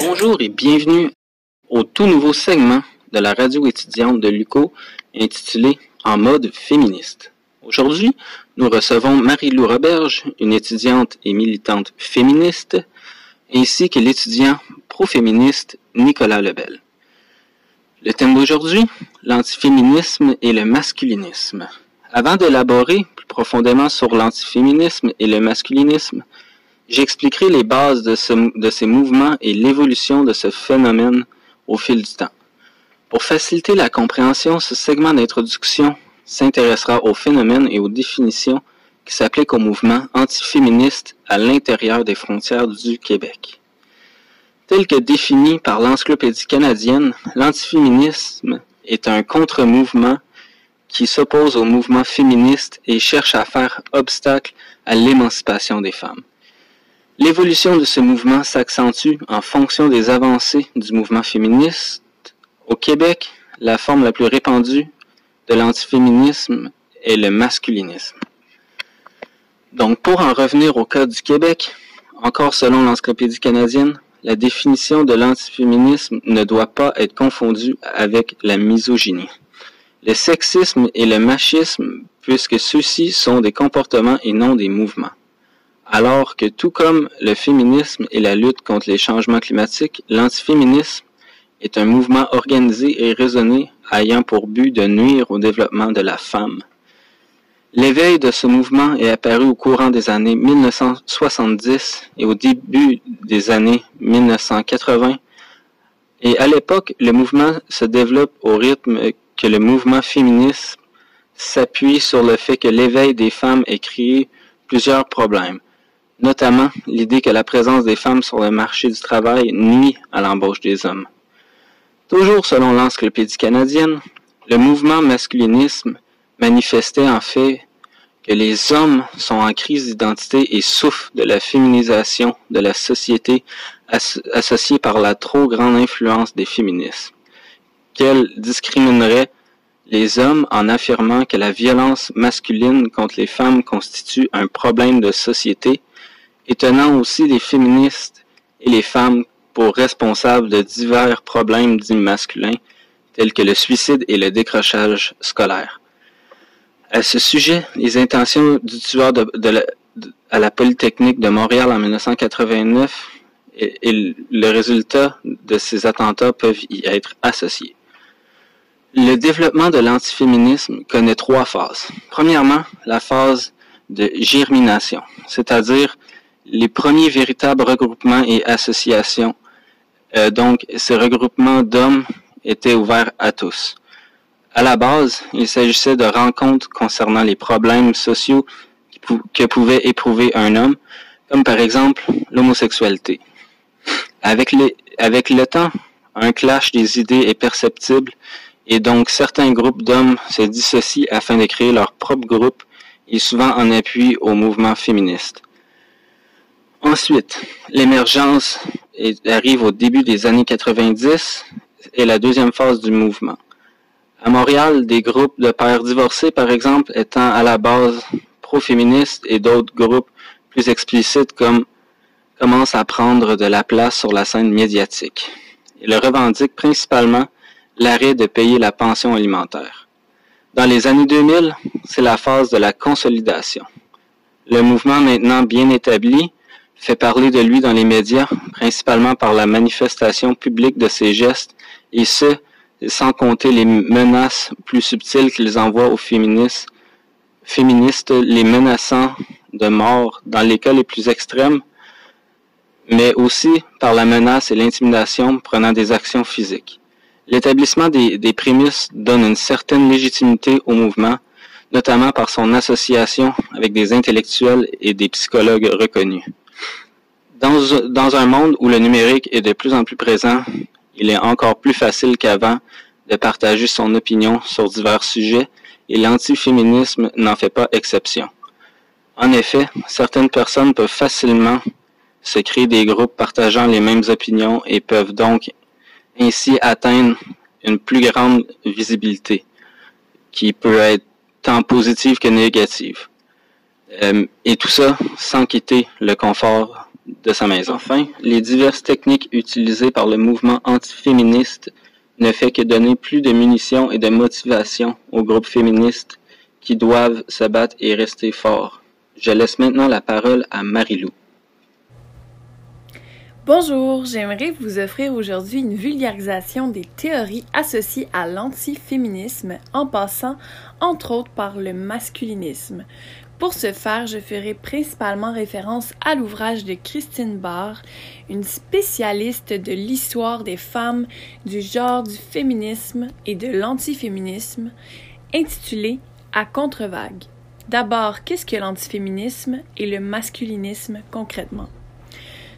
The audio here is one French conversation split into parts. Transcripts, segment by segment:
Bonjour et bienvenue au tout nouveau segment de la radio étudiante de l'UCO intitulé En mode féministe. Aujourd'hui, nous recevons Marie-Lou Roberge, une étudiante et militante féministe, ainsi que l'étudiant pro-féministe Nicolas Lebel. Le thème d'aujourd'hui, l'antiféminisme et le masculinisme. Avant d'élaborer plus profondément sur l'antiféminisme et le masculinisme, j'expliquerai les bases de, de ces mouvements et l'évolution de ce phénomène au fil du temps. Pour faciliter la compréhension, ce segment d'introduction s'intéressera aux phénomènes et aux définitions qui s'appliquent au mouvement antiféministe à l'intérieur des frontières du Québec. Tel que défini par l'Encyclopédie canadienne, l'antiféminisme est un contre-mouvement qui s'oppose au mouvement féministe et cherche à faire obstacle à l'émancipation des femmes. L'évolution de ce mouvement s'accentue en fonction des avancées du mouvement féministe. Au Québec, la forme la plus répandue de l'antiféminisme est le masculinisme. Donc, pour en revenir au cas du Québec, encore selon l'Encyclopédie canadienne, la définition de l'antiféminisme ne doit pas être confondue avec la misogynie le sexisme et le machisme, puisque ceux-ci sont des comportements et non des mouvements. Alors que tout comme le féminisme et la lutte contre les changements climatiques, l'antiféminisme est un mouvement organisé et raisonné ayant pour but de nuire au développement de la femme. L'éveil de ce mouvement est apparu au courant des années 1970 et au début des années 1980. Et à l'époque, le mouvement se développe au rythme que le mouvement féministe s'appuie sur le fait que l'éveil des femmes ait créé plusieurs problèmes, notamment l'idée que la présence des femmes sur le marché du travail nuit à l'embauche des hommes. Toujours selon l'encyclopédie canadienne, le mouvement masculinisme manifestait en fait que les hommes sont en crise d'identité et souffrent de la féminisation de la société associée par la trop grande influence des féministes qu'elle discriminerait les hommes en affirmant que la violence masculine contre les femmes constitue un problème de société, et tenant aussi les féministes et les femmes pour responsables de divers problèmes dits masculins, tels que le suicide et le décrochage scolaire. À ce sujet, les intentions du tueur à la Polytechnique de Montréal en 1989 et le résultat de ces attentats peuvent y être associés. Le développement de l'antiféminisme connaît trois phases. Premièrement, la phase de germination, c'est-à-dire les premiers véritables regroupements et associations. Euh, donc, ces regroupements d'hommes étaient ouverts à tous. À la base, il s'agissait de rencontres concernant les problèmes sociaux que pouvait éprouver un homme, comme par exemple l'homosexualité. Avec, avec le temps, un clash des idées est perceptible et donc certains groupes d'hommes se dissocient afin de créer leur propre groupe et souvent en appui au mouvement féministe. Ensuite, l'émergence arrive au début des années 90 et la deuxième phase du mouvement. À Montréal, des groupes de pères divorcés, par exemple, étant à la base pro-féministes et d'autres groupes plus explicites comme commencent à prendre de la place sur la scène médiatique. Ils revendiquent principalement l'arrêt de payer la pension alimentaire. Dans les années 2000, c'est la phase de la consolidation. Le mouvement maintenant bien établi fait parler de lui dans les médias, principalement par la manifestation publique de ses gestes, et ce, sans compter les menaces plus subtiles qu'ils envoient aux féministes, féministes, les menaçant de mort dans les cas les plus extrêmes, mais aussi par la menace et l'intimidation prenant des actions physiques. L'établissement des, prémices donne une certaine légitimité au mouvement, notamment par son association avec des intellectuels et des psychologues reconnus. Dans, un monde où le numérique est de plus en plus présent, il est encore plus facile qu'avant de partager son opinion sur divers sujets et l'antiféminisme n'en fait pas exception. En effet, certaines personnes peuvent facilement se créer des groupes partageant les mêmes opinions et peuvent donc ainsi atteindre une plus grande visibilité qui peut être tant positive que négative. Euh, et tout ça sans quitter le confort de sa maison. Enfin, les diverses techniques utilisées par le mouvement antiféministe ne fait que donner plus de munitions et de motivation aux groupes féministes qui doivent se battre et rester forts. Je laisse maintenant la parole à Marilou. Bonjour, j'aimerais vous offrir aujourd'hui une vulgarisation des théories associées à l'antiféminisme en passant entre autres par le masculinisme. Pour ce faire, je ferai principalement référence à l'ouvrage de Christine Barr, une spécialiste de l'histoire des femmes, du genre du féminisme et de l'antiféminisme, intitulé À contre-vague. D'abord, qu'est-ce que l'antiféminisme et le masculinisme concrètement?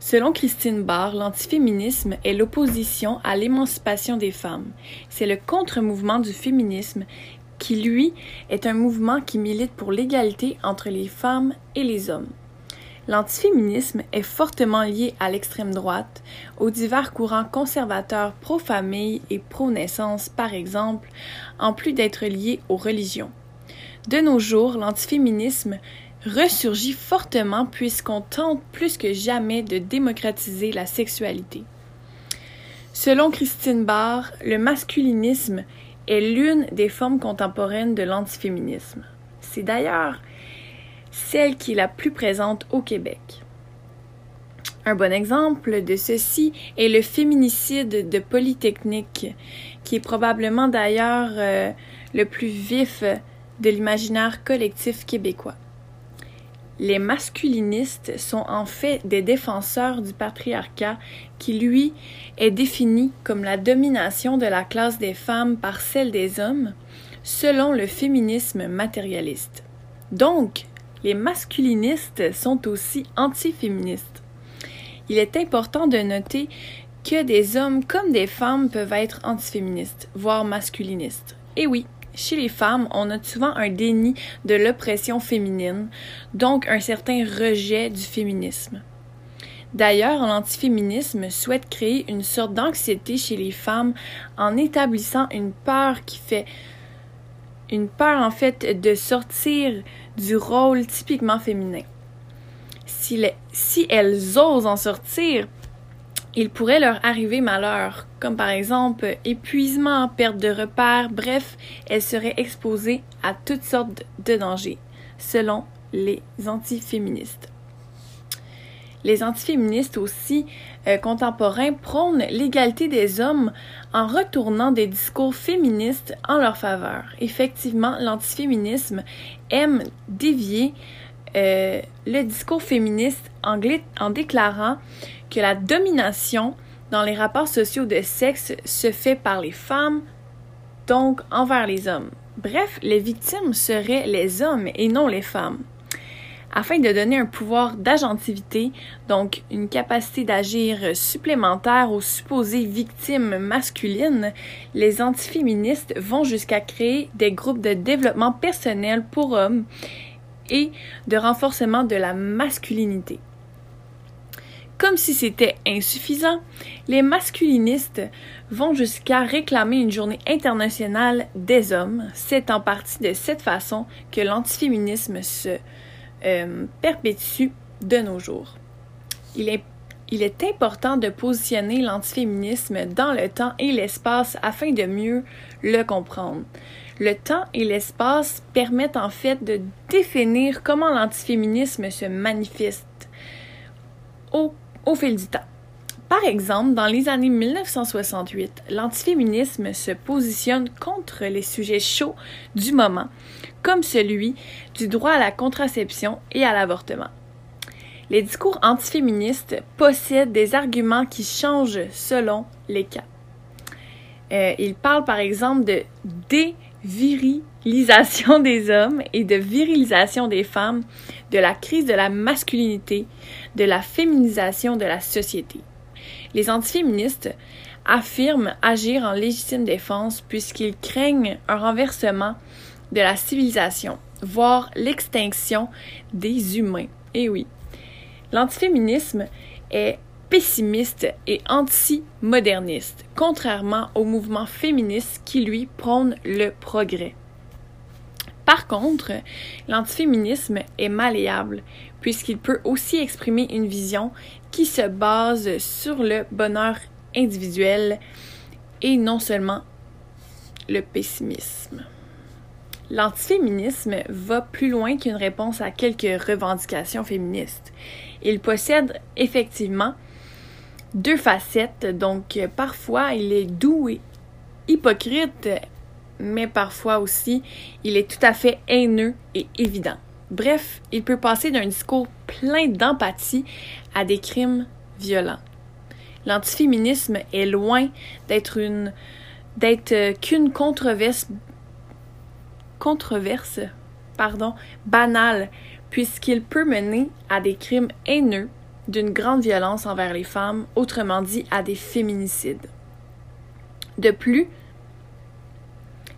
Selon Christine Barr, l'antiféminisme est l'opposition à l'émancipation des femmes. C'est le contre-mouvement du féminisme qui, lui, est un mouvement qui milite pour l'égalité entre les femmes et les hommes. L'antiféminisme est fortement lié à l'extrême droite, aux divers courants conservateurs pro-famille et pro-naissance par exemple, en plus d'être lié aux religions. De nos jours, l'antiféminisme ressurgit fortement puisqu'on tente plus que jamais de démocratiser la sexualité. Selon Christine Barr, le masculinisme est l'une des formes contemporaines de l'antiféminisme. C'est d'ailleurs celle qui est la plus présente au Québec. Un bon exemple de ceci est le féminicide de Polytechnique, qui est probablement d'ailleurs euh, le plus vif de l'imaginaire collectif québécois. Les masculinistes sont en fait des défenseurs du patriarcat qui, lui, est défini comme la domination de la classe des femmes par celle des hommes, selon le féminisme matérialiste. Donc, les masculinistes sont aussi antiféministes. Il est important de noter que des hommes comme des femmes peuvent être antiféministes, voire masculinistes. Et oui, chez les femmes, on a souvent un déni de l'oppression féminine, donc un certain rejet du féminisme. D'ailleurs, l'antiféminisme souhaite créer une sorte d'anxiété chez les femmes en établissant une peur qui fait une peur en fait de sortir du rôle typiquement féminin. Si, si elles osent en sortir, il pourrait leur arriver malheur, comme par exemple épuisement, perte de repères, bref, elles seraient exposées à toutes sortes de dangers, selon les antiféministes. Les antiféministes aussi euh, contemporains prônent l'égalité des hommes en retournant des discours féministes en leur faveur. Effectivement, l'antiféminisme aime dévier euh, le discours féministe en, en déclarant que la domination dans les rapports sociaux de sexe se fait par les femmes, donc envers les hommes. Bref, les victimes seraient les hommes et non les femmes. Afin de donner un pouvoir d'agentivité, donc une capacité d'agir supplémentaire aux supposées victimes masculines, les antiféministes vont jusqu'à créer des groupes de développement personnel pour hommes et de renforcement de la masculinité. Comme si c'était insuffisant, les masculinistes vont jusqu'à réclamer une journée internationale des hommes. C'est en partie de cette façon que l'antiféminisme se euh, perpétue de nos jours. Il est, il est important de positionner l'antiféminisme dans le temps et l'espace afin de mieux le comprendre. Le temps et l'espace permettent en fait de définir comment l'antiféminisme se manifeste au au fil du temps. Par exemple, dans les années 1968, l'antiféminisme se positionne contre les sujets chauds du moment, comme celui du droit à la contraception et à l'avortement. Les discours antiféministes possèdent des arguments qui changent selon les cas. Euh, ils parlent par exemple de dévirilisation des hommes et de virilisation des femmes, de la crise de la masculinité, de la féminisation de la société. Les antiféministes affirment agir en légitime défense puisqu'ils craignent un renversement de la civilisation, voire l'extinction des humains. Et oui, l'antiféminisme est pessimiste et anti-moderniste, contrairement au mouvement féministe qui lui prône le progrès. Par contre, l'antiféminisme est malléable, puisqu'il peut aussi exprimer une vision qui se base sur le bonheur individuel et non seulement le pessimisme. L'antiféminisme va plus loin qu'une réponse à quelques revendications féministes. Il possède effectivement deux facettes, donc parfois il est doux et hypocrite, mais parfois aussi il est tout à fait haineux et évident. Bref, il peut passer d'un discours plein d'empathie à des crimes violents. L'antiféminisme est loin d'être une d'être qu'une controverse controverse pardon, banale puisqu'il peut mener à des crimes haineux d'une grande violence envers les femmes, autrement dit à des féminicides. De plus,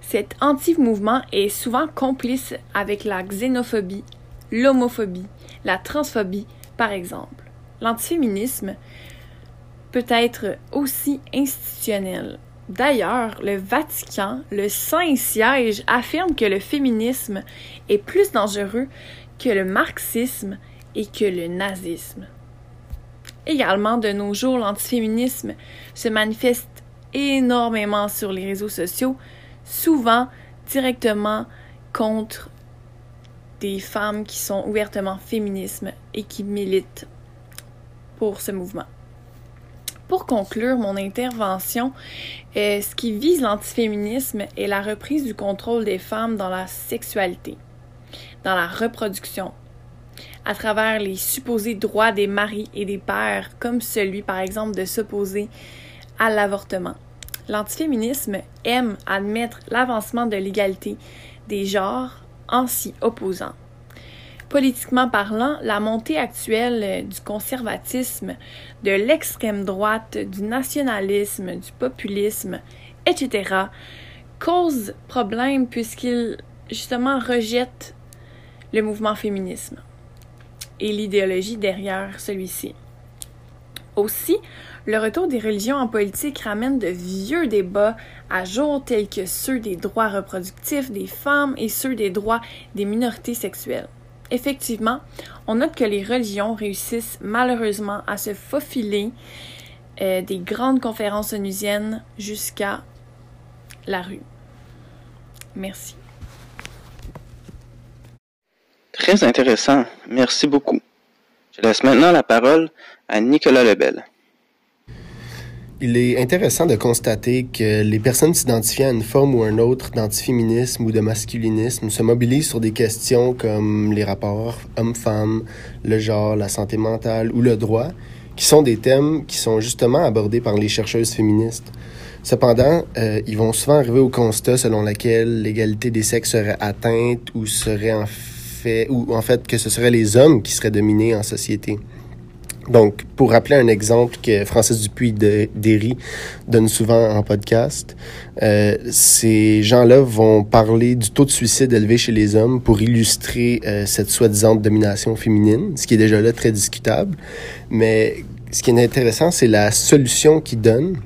cet anti-mouvement est souvent complice avec la xénophobie, l'homophobie, la transphobie, par exemple. L'antiféminisme peut être aussi institutionnel. D'ailleurs, le Vatican, le Saint-Siège, affirme que le féminisme est plus dangereux que le marxisme et que le nazisme. Également, de nos jours, l'antiféminisme se manifeste énormément sur les réseaux sociaux, souvent directement contre des femmes qui sont ouvertement féminisme et qui militent pour ce mouvement. Pour conclure mon intervention, euh, ce qui vise l'antiféminisme est la reprise du contrôle des femmes dans la sexualité, dans la reproduction, à travers les supposés droits des maris et des pères, comme celui par exemple de s'opposer à l'avortement. L'antiféminisme aime admettre l'avancement de l'égalité des genres en s'y opposant. Politiquement parlant, la montée actuelle du conservatisme, de l'extrême droite, du nationalisme, du populisme, etc., cause problème puisqu'il justement rejette le mouvement féminisme et l'idéologie derrière celui-ci. Aussi, le retour des religions en politique ramène de vieux débats à jour tels que ceux des droits reproductifs des femmes et ceux des droits des minorités sexuelles. Effectivement, on note que les religions réussissent malheureusement à se faufiler euh, des grandes conférences onusiennes jusqu'à la rue. Merci. Très intéressant. Merci beaucoup. Je laisse maintenant la parole à Nicolas Lebel. Il est intéressant de constater que les personnes s'identifiant à une forme ou un autre d'antiféminisme ou de masculinisme se mobilisent sur des questions comme les rapports hommes-femmes, le genre, la santé mentale ou le droit, qui sont des thèmes qui sont justement abordés par les chercheuses féministes. Cependant, euh, ils vont souvent arriver au constat selon lequel l'égalité des sexes serait atteinte ou serait en fait, ou en fait que ce seraient les hommes qui seraient dominés en société. Donc, pour rappeler un exemple que Francis Dupuis de Derry donne souvent en podcast, euh, ces gens-là vont parler du taux de suicide élevé chez les hommes pour illustrer euh, cette soi-disant domination féminine, ce qui est déjà là très discutable. Mais ce qui est intéressant, c'est la solution qu'ils donnent.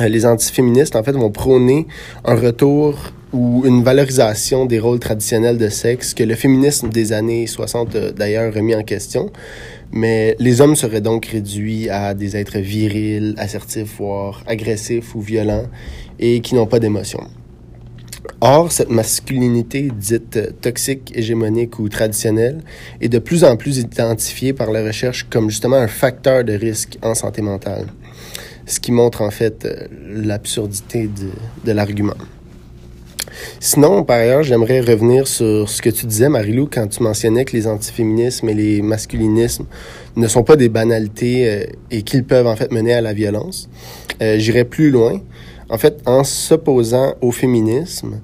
Euh, les antiféministes, en fait, vont prôner un retour ou une valorisation des rôles traditionnels de sexe que le féminisme des années 60 a d'ailleurs remis en question. Mais les hommes seraient donc réduits à des êtres virils, assertifs, voire agressifs ou violents, et qui n'ont pas d'émotion. Or, cette masculinité dite toxique, hégémonique ou traditionnelle est de plus en plus identifiée par la recherche comme justement un facteur de risque en santé mentale, ce qui montre en fait l'absurdité de, de l'argument. Sinon, par ailleurs, j'aimerais revenir sur ce que tu disais, Marilou, quand tu mentionnais que les antiféminismes et les masculinismes ne sont pas des banalités euh, et qu'ils peuvent en fait mener à la violence. Euh, plus loin. En fait, en s'opposant au féminisme,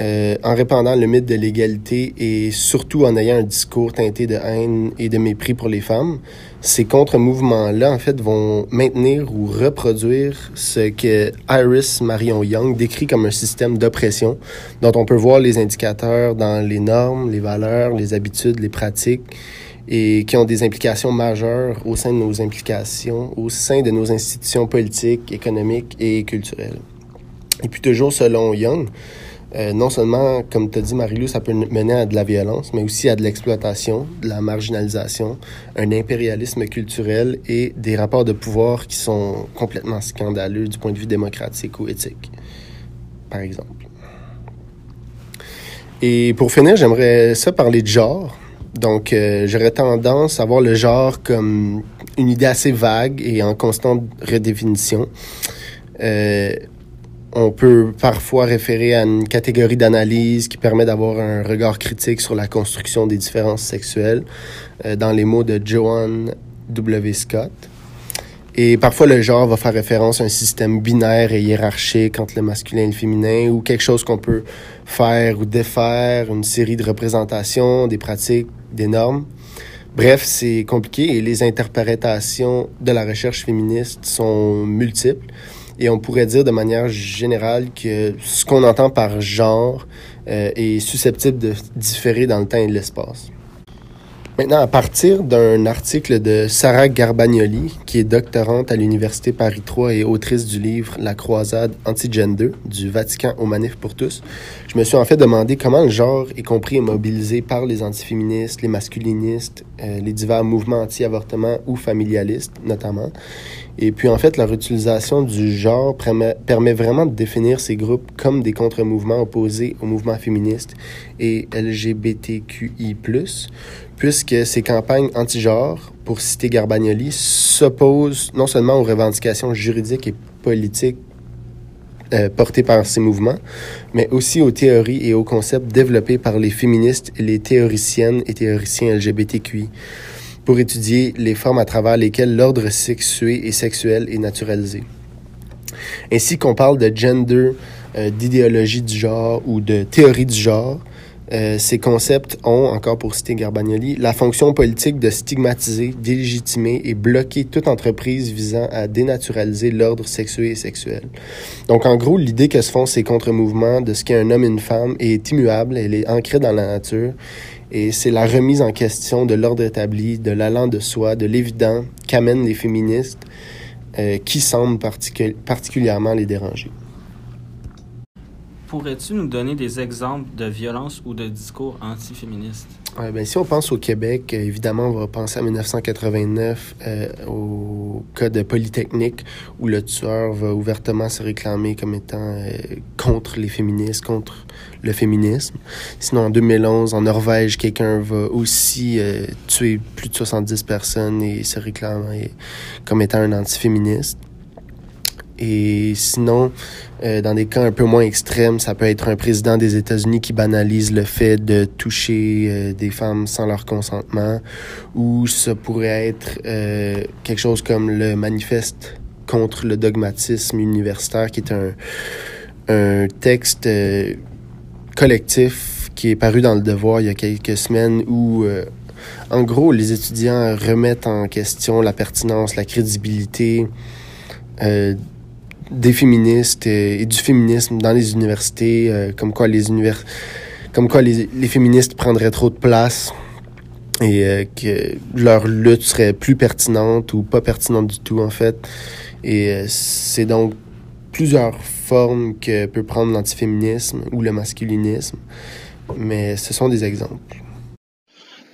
euh, en répandant le mythe de l'égalité et surtout en ayant un discours teinté de haine et de mépris pour les femmes, ces contre-mouvements-là, en fait, vont maintenir ou reproduire ce que Iris Marion Young décrit comme un système d'oppression dont on peut voir les indicateurs dans les normes, les valeurs, les habitudes, les pratiques et qui ont des implications majeures au sein de nos implications, au sein de nos institutions politiques, économiques et culturelles. Et puis toujours selon Young, Euh, non seulement, comme tu as dit, Marilou, ça peut mener à de la violence, mais aussi à de l'exploitation, de la marginalisation, un impérialisme culturel et des rapports de pouvoir qui sont complètement scandaleux du point de vue démocratique ou éthique, par exemple. Et pour finir, j'aimerais ça parler de genre. Donc, euh, j'aurais tendance à voir le genre comme une idée assez vague et en constante redéfinition. Euh, on peut parfois référer à une catégorie d'analyse qui permet d'avoir un regard critique sur la construction des différences sexuelles, euh, dans les mots de Joan W. Scott. Et parfois, le genre va faire référence à un système binaire et hiérarchique entre le masculin et le féminin, ou quelque chose qu'on peut faire ou défaire, une série de représentations, des pratiques, des normes. Bref, c'est compliqué et les interprétations de la recherche féministe sont multiples. Et on pourrait dire de manière générale que ce qu'on entend par genre euh, est susceptible de différer dans le temps et l'espace. Maintenant, à partir d'un article de Sarah Garbagnoli, qui est doctorante à l'Université Paris 3 et autrice du livre La croisade anti-gender du Vatican aux manifs pour tous, je me suis en fait demandé comment le genre est compris et mobilisé par les antiféministes, les masculinistes, euh, les divers mouvements anti-avortement ou familialistes notamment. Et puis en fait, leur utilisation du genre permet, permet vraiment de définir ces groupes comme des contre-mouvements opposés au mouvement féministe et LGBTQI+, puisque ces campagnes anti-genre, pour citer Garbagnoli, s'opposent non seulement aux revendications juridiques et politiques euh, portées par ces mouvements, mais aussi aux théories et aux concepts développés par les féministes et les théoriciennes et théoriciens LGBTQI pour étudier les formes à travers lesquelles l'ordre sexué et sexuel est naturalisé. Ainsi qu'on parle de gender, euh, d'idéologie du genre ou de théorie du genre, euh, ces concepts ont, encore pour citer Garbagnoli, la fonction politique de stigmatiser, délégitimer et bloquer toute entreprise visant à dénaturaliser l'ordre sexué et sexuel. Donc, en gros, l'idée que se font ces contre-mouvements de ce qu'est un homme et une femme est immuable, elle est ancrée dans la nature, et c'est la remise en question de l'ordre établi, de l'allant de soi, de l'évident qu'amènent les féministes euh, qui semblent particulièrement les déranger. Pourrais-tu nous donner des exemples de violences ou de discours antiféministes? Ben, si on pense au Québec, euh, évidemment, on va penser à 1989, euh, au cas de Polytechnique, où le tueur va ouvertement se réclamer comme étant euh, contre les féministes, contre le féminisme. Sinon, en 2011, en Norvège, quelqu'un va aussi tuer plus de 70 personnes et se réclamer comme étant un antiféministe. Et sinon, euh, dans des cas un peu moins extrêmes, ça peut être un président des États-Unis qui banalise le fait de toucher euh, des femmes sans leur consentement, ou ça pourrait être euh, quelque chose comme le manifeste contre le dogmatisme universitaire, qui est un, un texte collectif qui est paru dans le Devoir il y a quelques semaines où en gros, les étudiants remettent en question la pertinence, la crédibilité euh, des féministes et du féminisme dans les universités, euh, comme quoi les univers, comme quoi les, les, féministes prendraient trop de place et euh, que leur lutte serait plus pertinente ou pas pertinente du tout en fait. Et euh, c'est donc plusieurs formes que peut prendre l'antiféminisme ou le masculinisme, mais ce sont des exemples.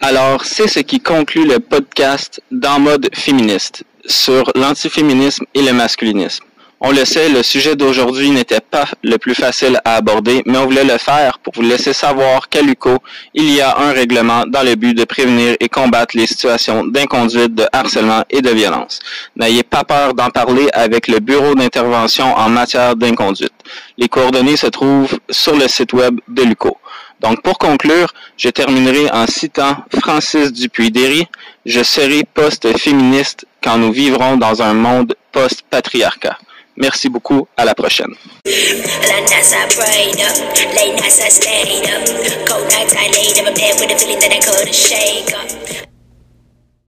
Alors, c'est ce qui conclut le podcast dans mode féministe sur l'antiféminisme et le masculinisme. On le sait, le sujet d'aujourd'hui n'était pas le plus facile à aborder, mais on voulait le faire pour vous laisser savoir qu'à l'UCO, il y a un règlement dans le but de prévenir et combattre les situations d'inconduite, de harcèlement et de violence. N'ayez pas peur d'en parler avec le Bureau d'intervention en matière d'inconduite. Les coordonnées se trouvent sur le site web de l'UCO. Donc, pour conclure, je terminerai en citant Francis Dupuis-Derry. Je serai post-féministe quand nous vivrons dans un monde post-patriarcat. Merci beaucoup. À la prochaine.